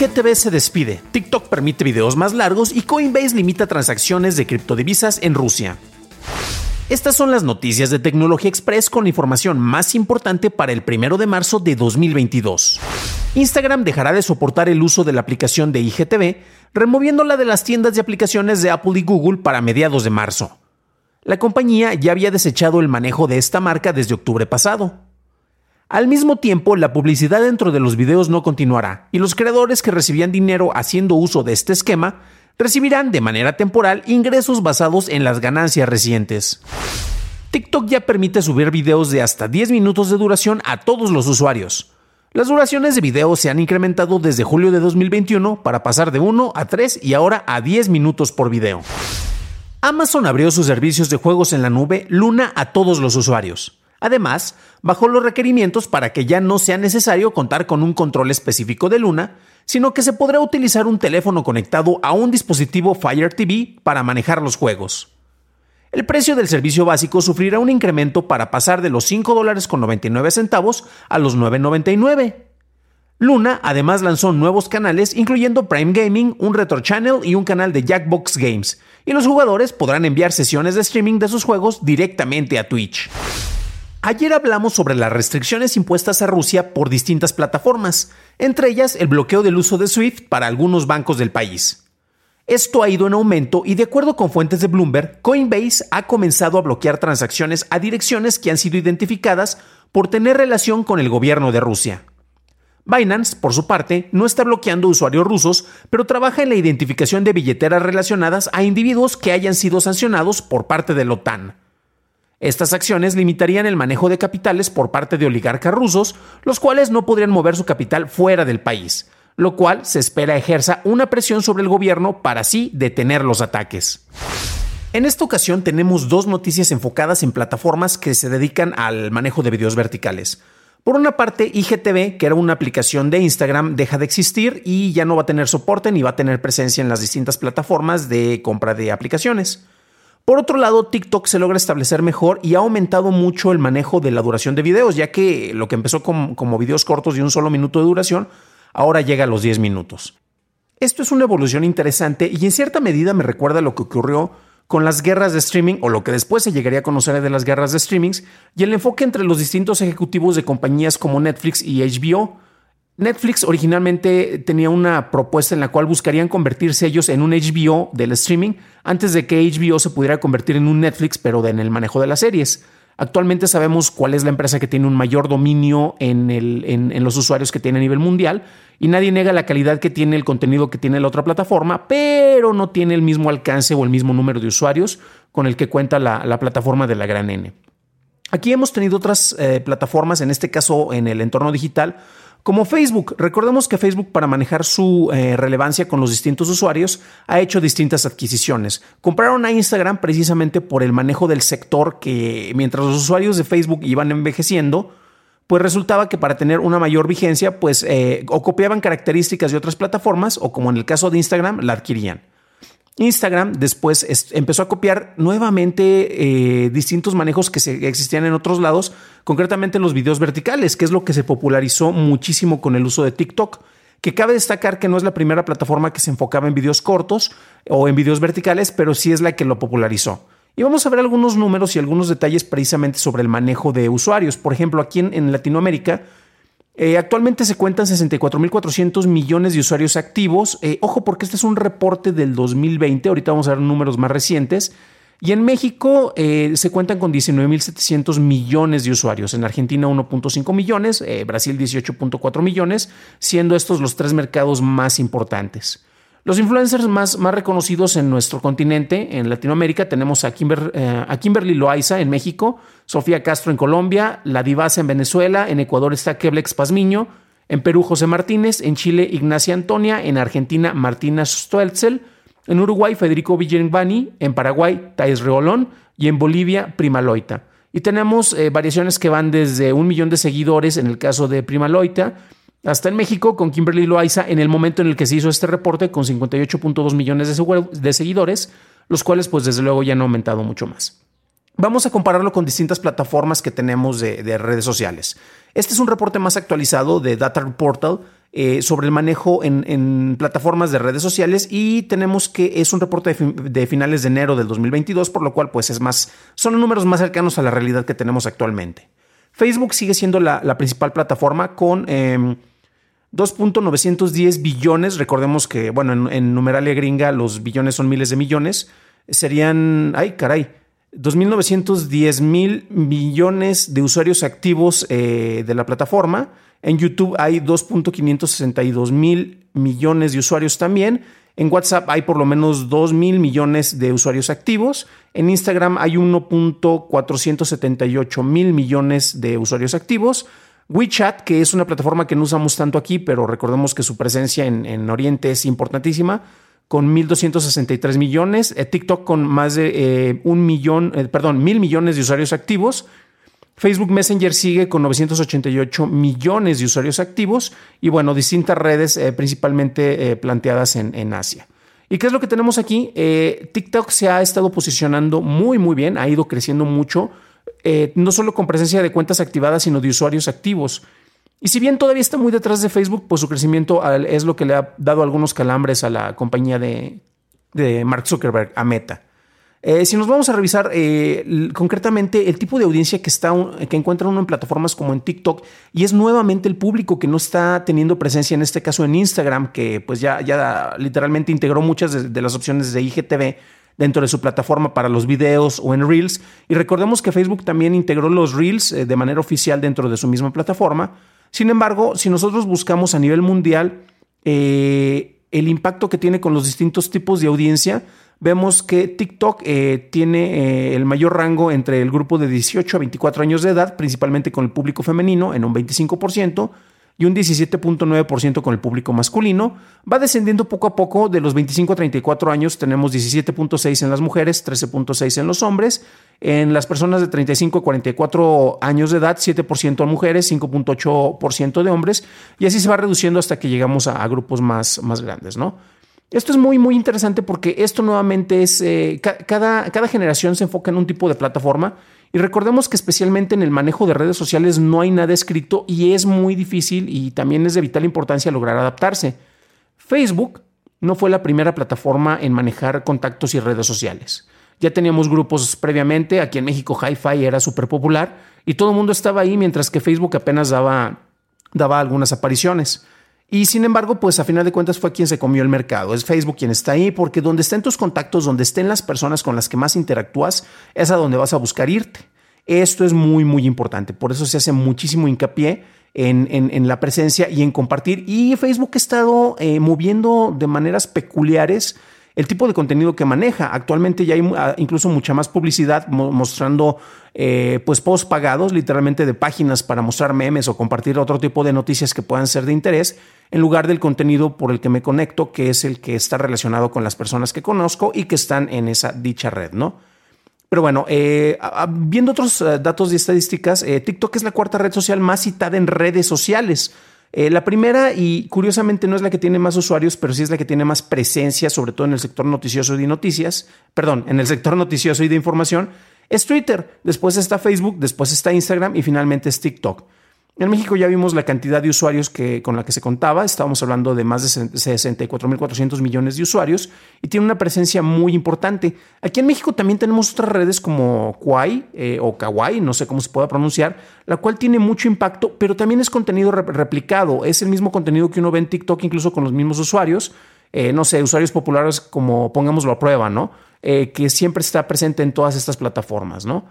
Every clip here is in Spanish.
IGTV se despide, TikTok permite videos más largos y Coinbase limita transacciones de criptodivisas en Rusia. Estas son las noticias de Tecnología Express con la información más importante para el 1 de marzo de 2022. Instagram dejará de soportar el uso de la aplicación de IGTV, removiéndola de las tiendas de aplicaciones de Apple y Google para mediados de marzo. La compañía ya había desechado el manejo de esta marca desde octubre pasado. Al mismo tiempo, la publicidad dentro de los videos no continuará y los creadores que recibían dinero haciendo uso de este esquema recibirán de manera temporal ingresos basados en las ganancias recientes. TikTok ya permite subir videos de hasta 10 minutos de duración a todos los usuarios. Las duraciones de videos se han incrementado desde julio de 2021 para pasar de 1 a 3 y ahora a 10 minutos por video. Amazon abrió sus servicios de juegos en la nube Luna a todos los usuarios. Además, bajó los requerimientos para que ya no sea necesario contar con un control específico de Luna, sino que se podrá utilizar un teléfono conectado a un dispositivo Fire TV para manejar los juegos. El precio del servicio básico sufrirá un incremento para pasar de los $5.99 centavos a los 9.99. Luna además lanzó nuevos canales incluyendo Prime Gaming, un Retro Channel y un canal de Jackbox Games, y los jugadores podrán enviar sesiones de streaming de sus juegos directamente a Twitch. Ayer hablamos sobre las restricciones impuestas a Rusia por distintas plataformas, entre ellas el bloqueo del uso de SWIFT para algunos bancos del país. Esto ha ido en aumento y de acuerdo con fuentes de Bloomberg, Coinbase ha comenzado a bloquear transacciones a direcciones que han sido identificadas por tener relación con el gobierno de Rusia. Binance, por su parte, no está bloqueando usuarios rusos, pero trabaja en la identificación de billeteras relacionadas a individuos que hayan sido sancionados por parte de la OTAN. Estas acciones limitarían el manejo de capitales por parte de oligarcas rusos, los cuales no podrían mover su capital fuera del país, lo cual se espera ejerza una presión sobre el gobierno para así detener los ataques. En esta ocasión tenemos dos noticias enfocadas en plataformas que se dedican al manejo de videos verticales. Por una parte, IGTV, que era una aplicación de Instagram, deja de existir y ya no va a tener soporte ni va a tener presencia en las distintas plataformas de compra de aplicaciones. Por otro lado, TikTok se logra establecer mejor y ha aumentado mucho el manejo de la duración de videos, ya que lo que empezó como, videos cortos de un solo minuto de duración, ahora llega a los 10 minutos. Esto es una evolución interesante y en cierta medida me recuerda lo que ocurrió con las guerras de streaming o lo que después se llegaría a conocer de las guerras de streamings y el enfoque entre los distintos ejecutivos de compañías como Netflix y HBO Netflix originalmente tenía una propuesta en la cual buscarían convertirse ellos en un HBO del streaming antes de que HBO se pudiera convertir en un Netflix, pero en el manejo de las series. Actualmente sabemos cuál es la empresa que tiene un mayor dominio en, los usuarios que tiene a nivel mundial y nadie niega la calidad que tiene el contenido que tiene la otra plataforma, pero no tiene el mismo alcance o el mismo número de usuarios con el que cuenta la, plataforma de la gran N. Aquí hemos tenido otras eh, plataformas, en este caso en el entorno digital, como Facebook, recordemos que Facebook para manejar su eh, relevancia con los distintos usuarios ha hecho distintas adquisiciones. Compraron a Instagram precisamente por el manejo del sector que mientras los usuarios de Facebook iban envejeciendo, pues resultaba que para tener una mayor vigencia, pues eh, o copiaban características de otras plataformas o como en el caso de Instagram, la adquirían. Instagram después empezó a copiar nuevamente eh, distintos manejos que existían en otros lados, concretamente los videos verticales, que es lo que se popularizó muchísimo con el uso de TikTok. Que cabe destacar que no es la primera plataforma que se enfocaba en videos cortos o en videos verticales, pero sí es la que lo popularizó. Y vamos a ver algunos números y algunos detalles precisamente sobre el manejo de usuarios. Por ejemplo, aquí en Latinoamérica, eh, actualmente se cuentan 64.400 millones de usuarios activos. Eh, ojo, porque este es un reporte del 2020. Ahorita vamos a ver números más recientes. Y en México eh, se cuentan con 19.700 millones de usuarios, en Argentina 1.5 millones, Brasil 18.4 millones, siendo estos los tres mercados más importantes. Los influencers más, más reconocidos en nuestro continente, en Latinoamérica, tenemos a, eh, a Kimberly Loaiza en México, Sofía Castro en Colombia, La Divasa en Venezuela, en Ecuador está Keblex Pazmiño, en Perú José Martínez, en Chile Ignacia Antonia, en Argentina Martina Stoelzel, en Uruguay, Federico Villenbani, en Paraguay, Thais Reolón y en Bolivia, Prima Loita. Y tenemos eh, variaciones que van desde un millón de seguidores en el caso de Prima Loita, hasta en México con Kimberly Loaiza en el momento en el que se hizo este reporte con 58.2 millones de, seguidores, los cuales pues desde luego ya han aumentado mucho más. Vamos a compararlo con distintas plataformas que tenemos de, de redes sociales. Este es un reporte más actualizado de Data Portal eh, sobre el manejo en, plataformas de redes sociales y tenemos que es un reporte de, finales de enero del 2022, por lo cual pues es más, son números más cercanos a la realidad que tenemos actualmente. Facebook sigue siendo la, principal plataforma con 2.910 em, billones, recordemos que bueno, en, en numeralia gringa los billones son miles de millones, serían, ay caray, 2.910 mil millones de usuarios activos eh, de la plataforma en YouTube hay 2.562 mil millones de usuarios también. En WhatsApp hay por lo menos 2 mil millones de usuarios activos. En Instagram hay 1.478 mil millones de usuarios activos. WeChat, que es una plataforma que no usamos tanto aquí, pero recordemos que su presencia en, Oriente es importantísima, con 1.263 millones. Eh, TikTok con más de eh, un millón, eh, perdón, mil millones de usuarios activos. Facebook Messenger sigue con 988 millones de usuarios activos y bueno, distintas redes eh, principalmente eh, planteadas en, Asia. ¿Y qué es lo que tenemos aquí? TikTok se ha estado posicionando muy, muy bien, ha ido creciendo mucho, no solo con presencia de cuentas activadas, sino de usuarios activos. Y si bien todavía está muy detrás de Facebook, pues su crecimiento es lo que le ha dado algunos calambres a la compañía de, de Mark Zuckerberg, a Meta. Eh, si nos vamos a revisar eh, concretamente el tipo de audiencia que, está, que encuentra uno en plataformas como en TikTok y es nuevamente el público que no está teniendo presencia en este caso en Instagram, que pues ya, ya literalmente integró muchas de, las opciones de IGTV dentro de su plataforma para los videos o en Reels. Y recordemos que Facebook también integró los Reels eh, de manera oficial dentro de su misma plataforma. Sin embargo, si nosotros buscamos a nivel mundial el impacto que tiene con los distintos tipos de audiencia, vemos que TikTok eh, tiene eh, el mayor rango entre el grupo de 18 a 24 años de edad, principalmente con el público femenino en un 25% y un 17.9% con el público masculino. Va descendiendo poco a poco, de los 25 a 34 años tenemos 17.6 en las mujeres, 13.6 en los hombres. En las personas de 35 a 44 años de edad, 7% en mujeres, 5.8% de hombres, y así se va reduciendo hasta que llegamos a, a grupos más, más grandes, ¿no? Esto es muy, muy interesante porque esto nuevamente es, eh, cada, cada generación se enfoca en un tipo de plataforma y recordemos que especialmente en el manejo de redes sociales no hay nada escrito y es muy difícil y también es de vital importancia lograr adaptarse. Facebook no fue la primera plataforma en manejar contactos y redes sociales. Ya teníamos grupos previamente, aquí en México Hi-Fi era súper popular y todo el mundo estaba ahí mientras que Facebook apenas daba, daba algunas apariciones. Y sin embargo, pues a final de cuentas fue quien se comió el mercado. Es Facebook quien está ahí porque donde estén tus contactos, donde estén las personas con las que más interactúas, es a donde vas a buscar irte. Esto es muy, muy importante. Por eso se hace muchísimo hincapié en, la presencia y en compartir. Y Facebook ha estado eh, moviendo de maneras peculiares el tipo de contenido que maneja. Actualmente ya hay ah, incluso mucha más publicidad mostrando eh, pues posts pagados, literalmente de páginas para mostrar memes o compartir otro tipo de noticias que puedan ser de interés, en lugar del contenido por el que me conecto, que es el que está relacionado con las personas que conozco y que están en esa dicha red, ¿no? Pero bueno, eh, viendo otros eh, datos y estadísticas, TikTok es la cuarta red social más citada en redes sociales. Eh, la primera, y curiosamente no es la que tiene más usuarios, pero sí es la que tiene más presencia, sobre todo en el sector noticioso y de noticias, perdón, en el sector noticioso y de información, es Twitter. Después está Facebook, después está Instagram y finalmente es TikTok. En México ya vimos la cantidad de usuarios que, con la que se contaba, estábamos hablando de más de 64.400 millones de usuarios y tiene una presencia muy importante. Aquí en México también tenemos otras redes como Kwai eh, o Kawaii, no sé cómo se pueda pronunciar, la cual tiene mucho impacto, pero también es contenido replicado, es el mismo contenido que uno ve en TikTok incluso con los mismos usuarios. Eh, no sé, usuarios populares como pongámoslo a prueba, ¿no? eh, que siempre está presente en todas estas plataformas, ¿no?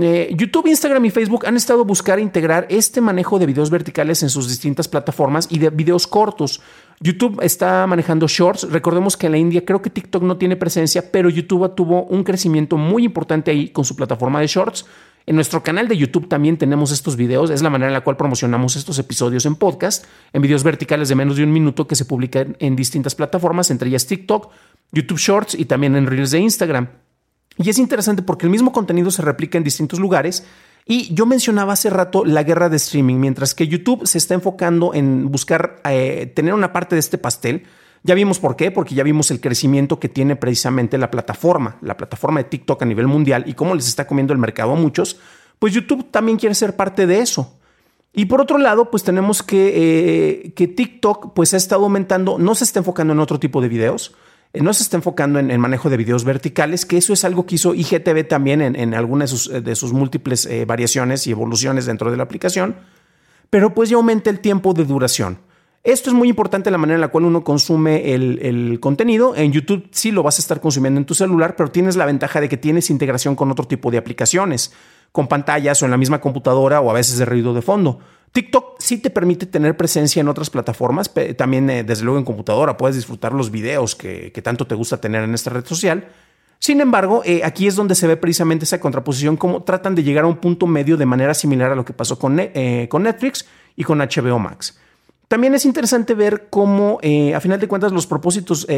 Eh, YouTube, Instagram y Facebook han estado buscar integrar este manejo de videos verticales en sus distintas plataformas y de videos cortos. YouTube está manejando shorts. Recordemos que en la India creo que TikTok no tiene presencia, pero YouTube tuvo un crecimiento muy importante ahí con su plataforma de shorts. En nuestro canal de YouTube también tenemos estos videos. Es la manera en la cual promocionamos estos episodios en podcast, en videos verticales de menos de un minuto que se publican en distintas plataformas, entre ellas TikTok, YouTube Shorts y también en Reels de Instagram. Y es interesante porque el mismo contenido se replica en distintos lugares. Y yo mencionaba hace rato la guerra de streaming, mientras que YouTube se está enfocando en buscar eh, tener una parte de este pastel. Ya vimos por qué, porque ya vimos el crecimiento que tiene precisamente la plataforma, la plataforma de TikTok a nivel mundial y cómo les está comiendo el mercado a muchos. Pues YouTube también quiere ser parte de eso. Y por otro lado, pues tenemos que, eh, que TikTok pues ha estado aumentando, no se está enfocando en otro tipo de videos, no se está enfocando en el manejo de videos verticales, que eso es algo que hizo IGTV también en, algunas de sus, múltiples eh, variaciones y evoluciones dentro de la aplicación, pero pues ya aumenta el tiempo de duración. Esto es muy importante la manera en la cual uno consume el, el, contenido. En YouTube sí lo vas a estar consumiendo en tu celular, pero tienes la ventaja de que tienes integración con otro tipo de aplicaciones, con pantallas o en la misma computadora o a veces de ruido de fondo. TikTok sí te permite tener presencia en otras plataformas, también eh, desde luego en computadora puedes disfrutar los videos que, tanto te gusta tener en esta red social. Sin embargo, eh, aquí es donde se ve precisamente esa contraposición, cómo tratan de llegar a un punto medio de manera similar a lo que pasó con, eh, con Netflix y con HBO Max. También es interesante ver cómo, a final de cuentas, los propósitos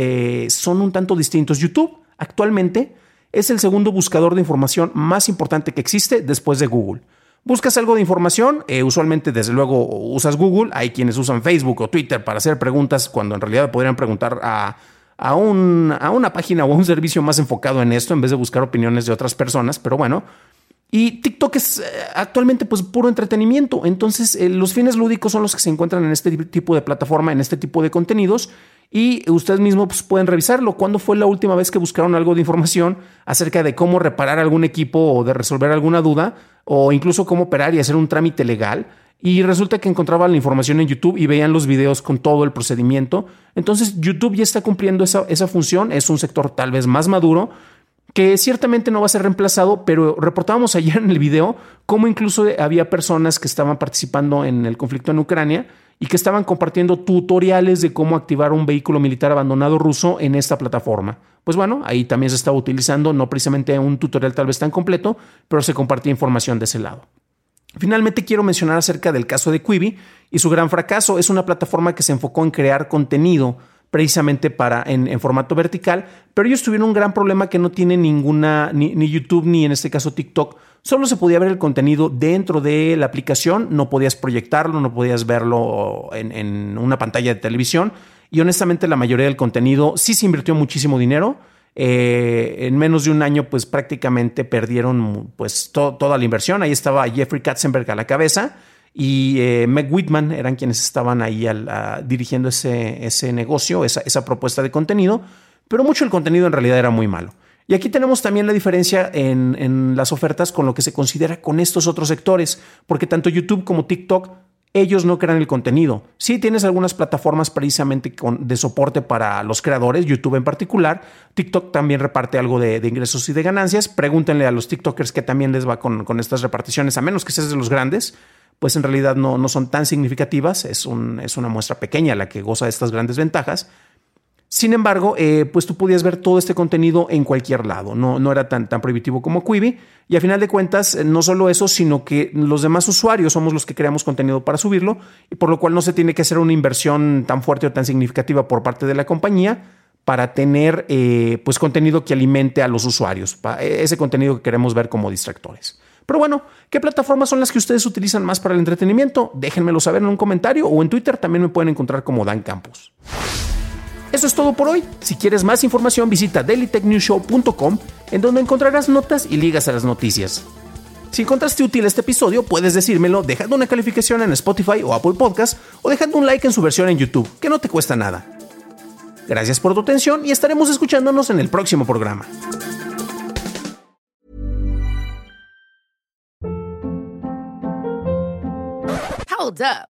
son un tanto distintos. YouTube actualmente es el segundo buscador de información más importante que existe después de Google. Buscas algo de información, eh, usualmente desde luego usas Google, hay quienes usan Facebook o Twitter para hacer preguntas cuando en realidad podrían preguntar a, a, una página o un servicio más enfocado en esto en vez de buscar opiniones de otras personas, pero bueno. Y TikTok es eh, actualmente pues puro entretenimiento, entonces eh, los fines lúdicos son los que se encuentran en este tipo de plataforma, en este tipo de contenidos y ustedes mismos pues, pueden revisarlo. ¿Cuándo fue la última vez que buscaron algo de información acerca de cómo reparar algún equipo o de resolver alguna duda? o incluso cómo operar y hacer un trámite legal. Y resulta que encontraban la información en YouTube y veían los videos con todo el procedimiento. Entonces YouTube ya está cumpliendo esa, esa función. Es un sector tal vez más maduro que ciertamente no va a ser reemplazado, pero reportábamos ayer en el video cómo incluso había personas que estaban participando en el conflicto en Ucrania y que estaban compartiendo tutoriales de cómo activar un vehículo militar abandonado ruso en esta plataforma. Pues bueno, ahí también se estaba utilizando, no precisamente un tutorial tal vez tan completo, pero se compartía información de ese lado. Finalmente quiero mencionar acerca del caso de Quibi y su gran fracaso. Es una plataforma que se enfocó en crear contenido precisamente para en, formato vertical, pero ellos tuvieron un gran problema que no tiene ninguna, ni, YouTube ni en este caso TikTok, solo se podía ver el contenido dentro de la aplicación, no podías proyectarlo, no podías verlo en, en una pantalla de televisión y honestamente la mayoría del contenido sí se invirtió muchísimo dinero. Eh, en menos de un año, pues prácticamente perdieron pues toda la inversión. Ahí estaba Jeffrey Katzenberg a la cabeza y eh, Meg Whitman eran quienes estaban ahí dirigiendo ese, ese negocio, esa, esa, propuesta de contenido, pero mucho el contenido en realidad era muy malo. Y aquí tenemos también la diferencia en, en las ofertas con lo que se considera con estos otros sectores, porque tanto YouTube como TikTok ellos no crean el contenido. Sí tienes algunas plataformas precisamente de soporte para los creadores, YouTube en particular. TikTok también reparte algo de, ingresos y de ganancias. Pregúntenle a los TikTokers que también les va con, con estas reparticiones, a menos que seas de los grandes pues en realidad no, no son tan significativas, es, un, es una muestra pequeña la que goza de estas grandes ventajas. Sin embargo, eh, pues tú podías ver todo este contenido en cualquier lado, no, no era tan, tan prohibitivo como Quibi. Y a final de cuentas, eh, no solo eso, sino que los demás usuarios somos los que creamos contenido para subirlo, y por lo cual no se tiene que hacer una inversión tan fuerte o tan significativa por parte de la compañía para tener eh, pues contenido que alimente a los usuarios, ese contenido que queremos ver como distractores. Pero bueno, ¿qué plataformas son las que ustedes utilizan más para el entretenimiento? Déjenmelo saber en un comentario o en Twitter también me pueden encontrar como Dan Campos. Eso es todo por hoy. Si quieres más información, visita dailytechnewshow.com, en donde encontrarás notas y ligas a las noticias. Si encontraste útil este episodio, puedes decírmelo dejando una calificación en Spotify o Apple Podcast o dejando un like en su versión en YouTube, que no te cuesta nada. Gracias por tu atención y estaremos escuchándonos en el próximo programa. Hold up.